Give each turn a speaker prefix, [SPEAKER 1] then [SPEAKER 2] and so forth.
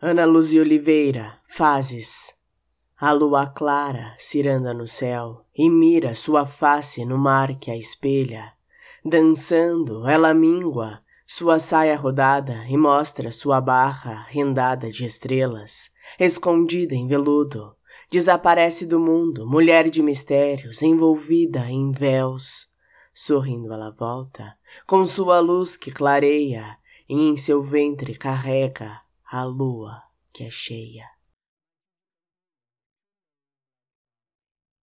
[SPEAKER 1] Ana Luzia Oliveira, Fases. A lua clara ciranda no céu e mira sua face no mar que a espelha. Dançando, ela mingua sua saia rodada e mostra sua barra rendada de estrelas, escondida em veludo. Desaparece do mundo, mulher de mistérios, envolvida em véus. Sorrindo ela volta, com sua luz que clareia, e em seu ventre carrega a lua que é cheia.